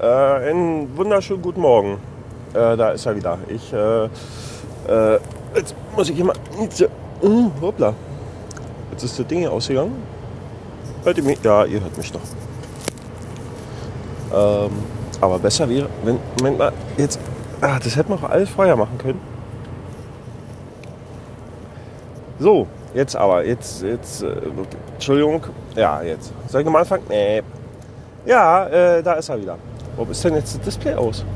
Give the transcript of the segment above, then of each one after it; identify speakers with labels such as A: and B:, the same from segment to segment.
A: Äh, einen wunderschönen guten Morgen. Äh, da ist er wieder. Ich, äh, äh, jetzt muss ich hier mal. Uh, hoppla. Jetzt ist das Ding hier ausgegangen. Hört ihr mich? Ja, ihr hört mich doch. Ähm, aber besser wäre, wenn. Moment mal, jetzt. Ah, das hätten wir auch alles vorher machen können. So, jetzt aber. Jetzt, jetzt. Äh, Entschuldigung. Ja, jetzt. Soll ich nochmal anfangen? Nee. Ja, äh, da ist er wieder. Warum ist denn jetzt das Display aus?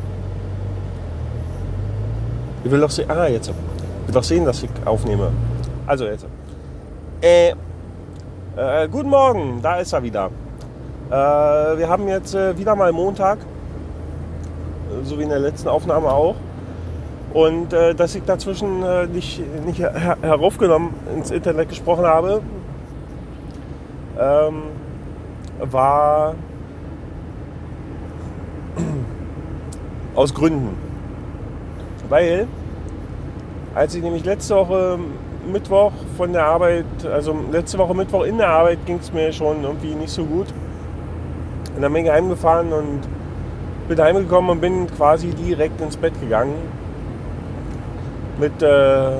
A: Ich will doch sehen. Ah, jetzt. Ich will doch sehen, dass ich aufnehme. Also jetzt. Äh, äh, guten Morgen, da ist er wieder. Äh, wir haben jetzt äh, wieder mal Montag, so wie in der letzten Aufnahme auch. Und äh, dass ich dazwischen äh, nicht, nicht her heraufgenommen ins Internet gesprochen habe, ähm, war aus Gründen. Weil, als ich nämlich letzte Woche Mittwoch von der Arbeit, also letzte Woche Mittwoch in der Arbeit ging es mir schon irgendwie nicht so gut. Und dann bin ich heimgefahren und bin heimgekommen und bin quasi direkt ins Bett gegangen. Mit äh,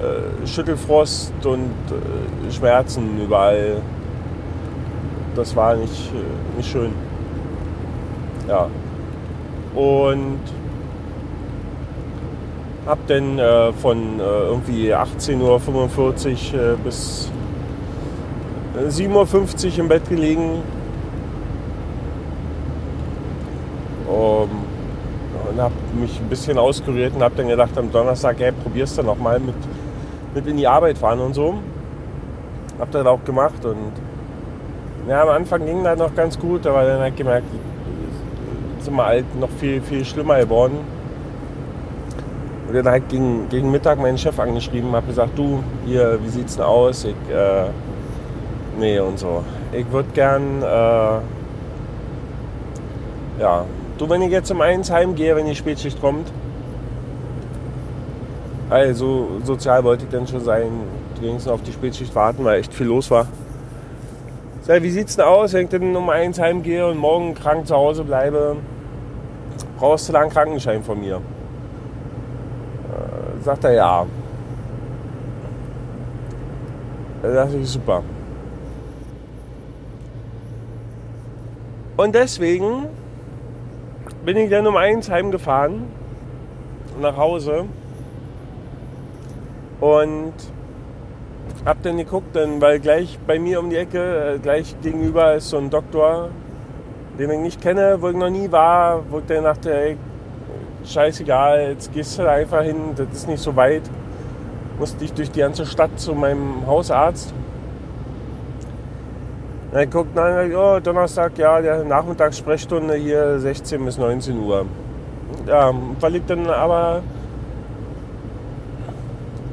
A: äh, Schüttelfrost und äh, Schmerzen überall. Das war nicht, äh, nicht schön. Ja. Und hab dann äh, von äh, irgendwie 18.45 Uhr äh, bis 7.50 Uhr im Bett gelegen. Um, und hab mich ein bisschen auskuriert und hab dann gedacht am Donnerstag, hey, probierst du nochmal mit, mit in die Arbeit fahren und so. Hab das auch gemacht und ja, am Anfang ging das noch ganz gut, aber dann habe ich gemerkt, sind wir alt noch viel, viel schlimmer geworden. Und dann halt gegen, gegen Mittag meinen Chef angeschrieben, habe gesagt, du, hier, wie sieht's denn aus? Ich, äh, nee und so. Ich würde gern, äh, ja, du, wenn ich jetzt um eins heimgehe, wenn die Spätschicht kommt, also sozial wollte ich dann schon sein, wenigstens auf die Spätschicht warten, weil echt viel los war. Sag, wie sieht's denn aus, wenn ich dann um eins heimgehe und morgen krank zu Hause bleibe? Brauchst du da einen Krankenschein von mir? Äh, sagt er ja. Da dachte ich, super. Und deswegen bin ich dann um eins heimgefahren nach Hause und hab dann geguckt, dann, weil gleich bei mir um die Ecke, äh, gleich gegenüber ist so ein Doktor, den ich nicht kenne, wo ich noch nie war, wo ich dann dachte, ey, scheißegal, jetzt gehst du da einfach hin, das ist nicht so weit. Musste ich durch die ganze Stadt zu meinem Hausarzt. Dann guckt dann, oh, Donnerstag, ja, der Nachmittagssprechstunde hier 16 bis 19 Uhr. Ja, weil ich dann aber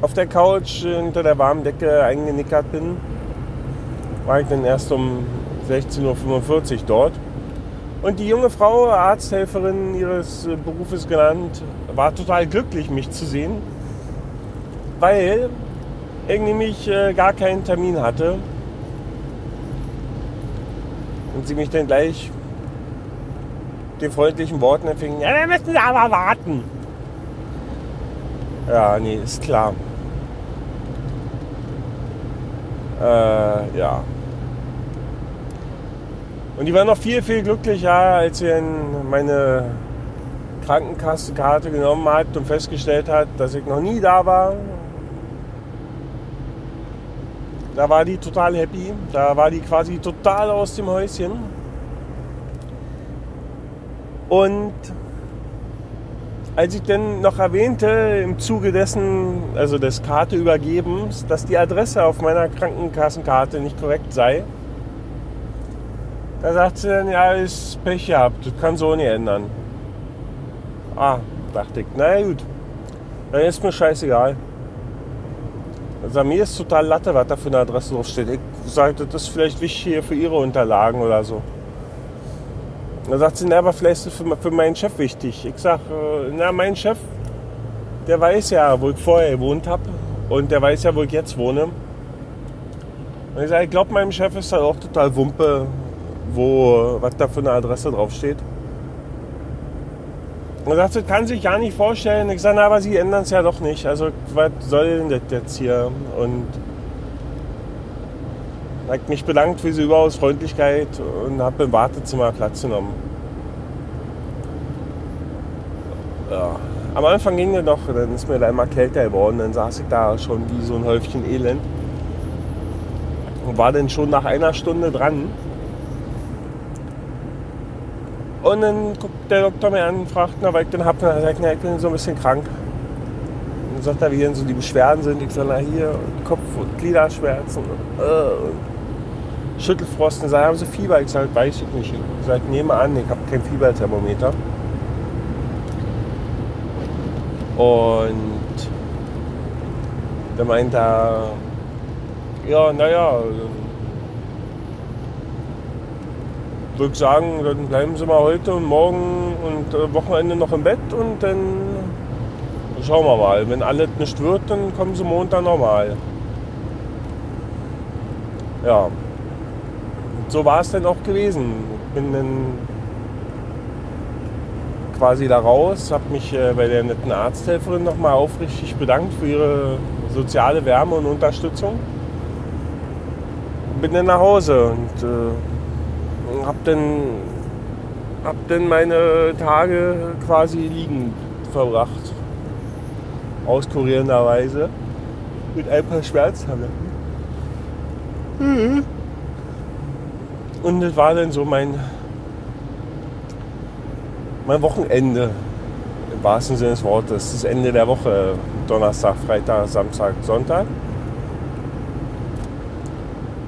A: auf der Couch hinter der warmen Decke eingenickert bin, war ich dann erst um 16.45 Uhr dort. Und die junge Frau, Arzthelferin ihres äh, Berufes genannt, war total glücklich, mich zu sehen, weil ich nämlich gar keinen Termin hatte. Und sie mich dann gleich den freundlichen Worten empfing, ja, wir müssen aber warten. Ja, nee, ist klar. Äh, ja. Und die war noch viel, viel glücklicher, als sie meine Krankenkassenkarte genommen hat und festgestellt hat, dass ich noch nie da war. Da war die total happy. Da war die quasi total aus dem Häuschen. Und als ich dann noch erwähnte, im Zuge dessen, also des Karteübergebens, dass die Adresse auf meiner Krankenkassenkarte nicht korrekt sei, da sagt sie dann, ja, ist Pech gehabt, das kann so nicht ändern. Ah, dachte ich, na gut, dann ist mir scheißegal. Also mir ist total Latte, was da für eine Adresse draufsteht. Ich sagte, das ist vielleicht wichtig hier für Ihre Unterlagen oder so. Da sagt sie, na, aber vielleicht ist es für, für meinen Chef wichtig. Ich sag, äh, na, mein Chef, der weiß ja, wo ich vorher gewohnt habe und der weiß ja, wo ich jetzt wohne. Und ich sage, ich glaube, meinem Chef ist das auch total Wumpe, wo, was da für eine Adresse draufsteht. Und sagt, das kann sich gar nicht vorstellen. Ich sage, na, aber Sie ändern es ja doch nicht. Also was soll denn das jetzt hier? Und habe mich bedankt für diese überaus Freundlichkeit und habe im Wartezimmer Platz genommen. Ja. Am Anfang ging es noch, dann ist mir da immer kälter geworden, dann saß ich da schon wie so ein Häufchen Elend und war dann schon nach einer Stunde dran. Und dann guckt der Doktor mir an und fragt, na, weil ich denn hab, na, sagt, na, ich bin so ein bisschen krank. Und dann sagt er, wie denn so die Beschwerden sind. Ich sage, na hier, Kopf- und Gliederschmerzen und, äh, und Schüttelfrost. Und haben Sie Fieber? Ich sage, weiß ich nicht. Ich sage, nehme an, ich habe kein Fieberthermometer. Und der meint da, ja, naja, würde sagen, dann bleiben Sie mal heute und morgen und äh, Wochenende noch im Bett und dann schauen wir mal. Wenn alles nicht wird, dann kommen Sie Montag nochmal. Ja, und so war es dann auch gewesen. Bin dann quasi da raus, habe mich äh, bei der netten Arzthelferin nochmal aufrichtig bedankt für ihre soziale Wärme und Unterstützung. Bin dann nach Hause und äh, habe dann, hab dann meine Tage quasi liegend verbracht. Auskurierenderweise. Mit ein paar Schmerztabletten. Mhm. Und das war dann so mein mein Wochenende im wahrsten Sinne des Wortes. Das Ende der Woche. Donnerstag, Freitag, Samstag, Sonntag.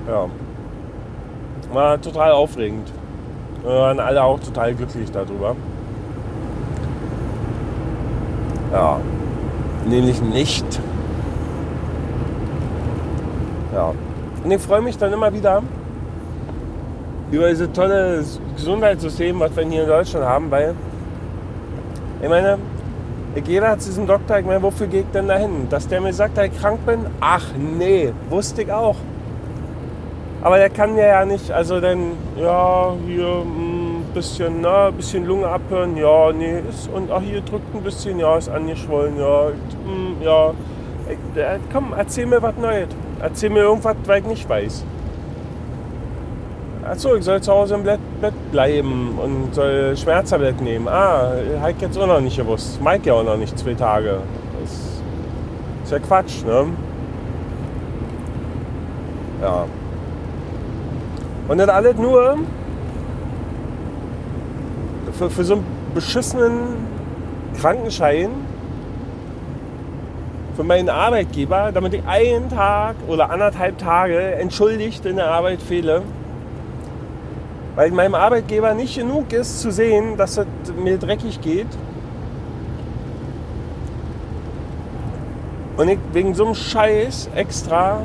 A: Ja. War total aufregend. Wir waren alle auch total glücklich darüber. Ja. Nämlich nicht. Ja. Und ich freue mich dann immer wieder, über dieses tolle Gesundheitssystem, was wir hier in Deutschland haben, weil ich meine, da zu diesem Doktor, ich meine, wofür gehe ich denn dahin? Dass der mir sagt, dass ich krank bin? Ach nee, wusste ich auch. Aber der kann ja nicht, also dann, ja, hier ein bisschen, na, ein bisschen Lunge abhören, ja, nee, ist, und ach, hier drückt ein bisschen, ja, ist angeschwollen, ja, mh, ja. Ich, äh, komm, erzähl mir was Neues. Erzähl mir irgendwas, was ich nicht weiß. Achso, ich soll zu Hause im Bett, bleiben und soll Schmerztabletten nehmen. Ah, habe ich jetzt auch noch nicht gewusst. Mike ja auch noch nicht zwei Tage. Das ist ja Quatsch, ne? Ja. Und das alles nur für, für so einen beschissenen Krankenschein für meinen Arbeitgeber, damit ich einen Tag oder anderthalb Tage entschuldigt in der Arbeit fehle. Weil meinem Arbeitgeber nicht genug ist zu sehen, dass es mir dreckig geht. Und ich wegen so einem Scheiß extra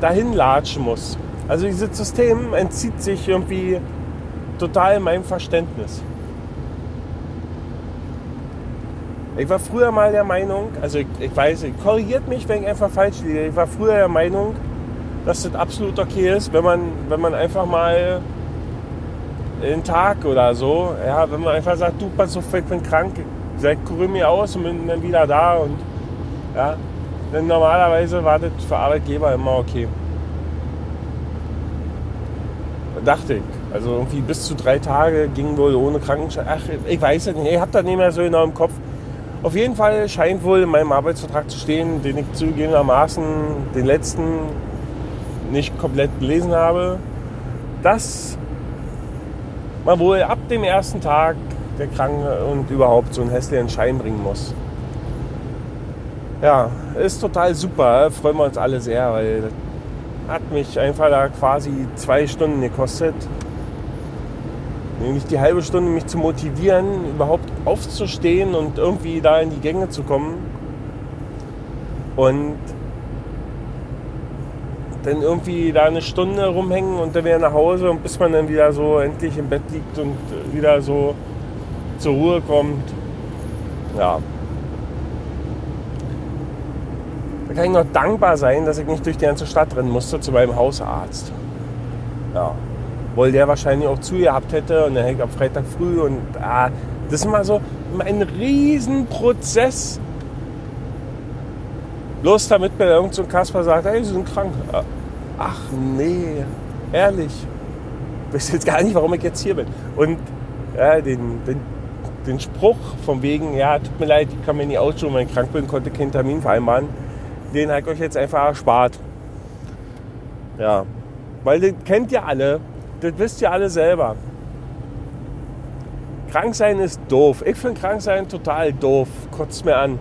A: dahin latschen muss. Also dieses System entzieht sich irgendwie total meinem Verständnis. Ich war früher mal der Meinung, also ich, ich weiß, korrigiert mich, wenn ich einfach falsch liege. Ich war früher der Meinung, dass das absolut okay ist, wenn man, wenn man einfach mal einen Tag oder so, ja, wenn man einfach sagt, du, pass auf, ich bin krank, ich kurier mir aus und bin dann wieder da und ja, denn normalerweise war das für Arbeitgeber immer okay. Dachte ich. Also irgendwie bis zu drei Tage ging wohl ohne Krankenschein. Ach, ich weiß es nicht, ich habe das nicht mehr so genau im Kopf. Auf jeden Fall scheint wohl in meinem Arbeitsvertrag zu stehen, den ich zugegebenermaßen den letzten nicht komplett gelesen habe, dass man wohl ab dem ersten Tag der Kranke und überhaupt so einen hässlichen Schein bringen muss. Ja, ist total super, freuen wir uns alle sehr, weil das hat mich einfach da quasi zwei Stunden gekostet. Nämlich die halbe Stunde, mich zu motivieren, überhaupt aufzustehen und irgendwie da in die Gänge zu kommen. Und dann irgendwie da eine Stunde rumhängen und dann wieder nach Hause und bis man dann wieder so endlich im Bett liegt und wieder so zur Ruhe kommt. Ja. Da kann ich noch dankbar sein, dass ich nicht durch die ganze Stadt rennen musste zu meinem Hausarzt. Ja. Weil der wahrscheinlich auch zu gehabt hätte und dann hätte ich am Freitag früh und ah, das ist immer so, ein Riesenprozess. Bloß damit mir irgend so ein Kasper sagt, hey, Sie sind krank. Ach nee, ehrlich. Ich weiß jetzt gar nicht, warum ich jetzt hier bin. Und ja, den, den, den Spruch von wegen, ja, tut mir leid, ich kann mir nicht ausschauen, wenn ich krank bin, konnte keinen Termin vereinbaren, den habe ich euch jetzt einfach erspart. Ja, weil das kennt ihr alle, das wisst ihr alle selber. Krank sein ist doof. Ich finde krank sein total doof. Kotzt mir an.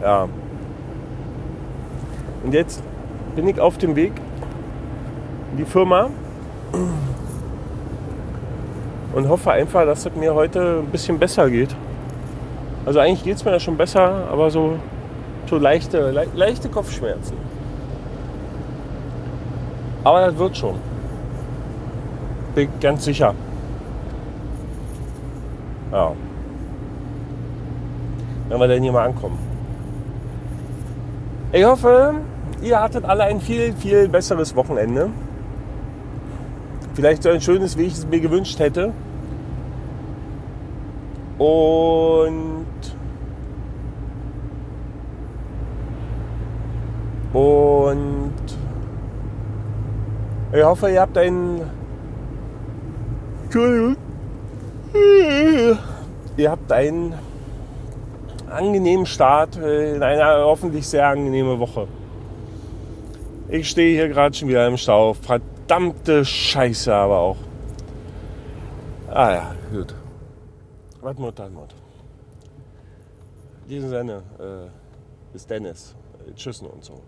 A: Ja. Und jetzt bin ich auf dem Weg in die Firma und hoffe einfach, dass es mir heute ein bisschen besser geht. Also eigentlich geht es mir ja schon besser, aber so, so leichte, le leichte Kopfschmerzen. Aber das wird schon. Bin ganz sicher. Ja. Wenn wir denn hier mal ankommen. Ich hoffe, ihr hattet alle ein viel, viel besseres Wochenende. Vielleicht so ein schönes, wie ich es mir gewünscht hätte. Und und ich hoffe, ihr habt einen Entschuldigung. Ihr habt einen angenehmen Start in einer hoffentlich sehr angenehme Woche. Ich stehe hier gerade schon wieder im Stau. Verdammte Scheiße aber auch. Ah ja, gut. Was Mutter, Mutter. In diesem Sinne, äh, bis Dennis. Äh, tschüss und so.